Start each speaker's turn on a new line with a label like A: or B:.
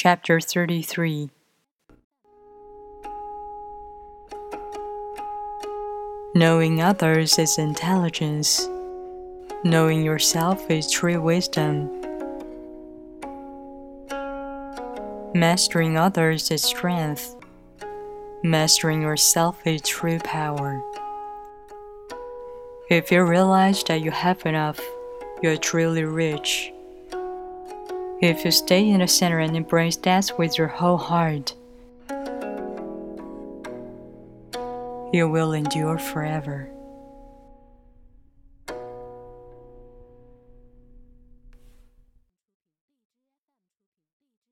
A: Chapter 33 Knowing others is intelligence. Knowing yourself is true wisdom. Mastering others is strength. Mastering yourself is true power. If you realize that you have enough, you are truly rich. If you stay in the center and embrace death with your whole heart, you will endure forever.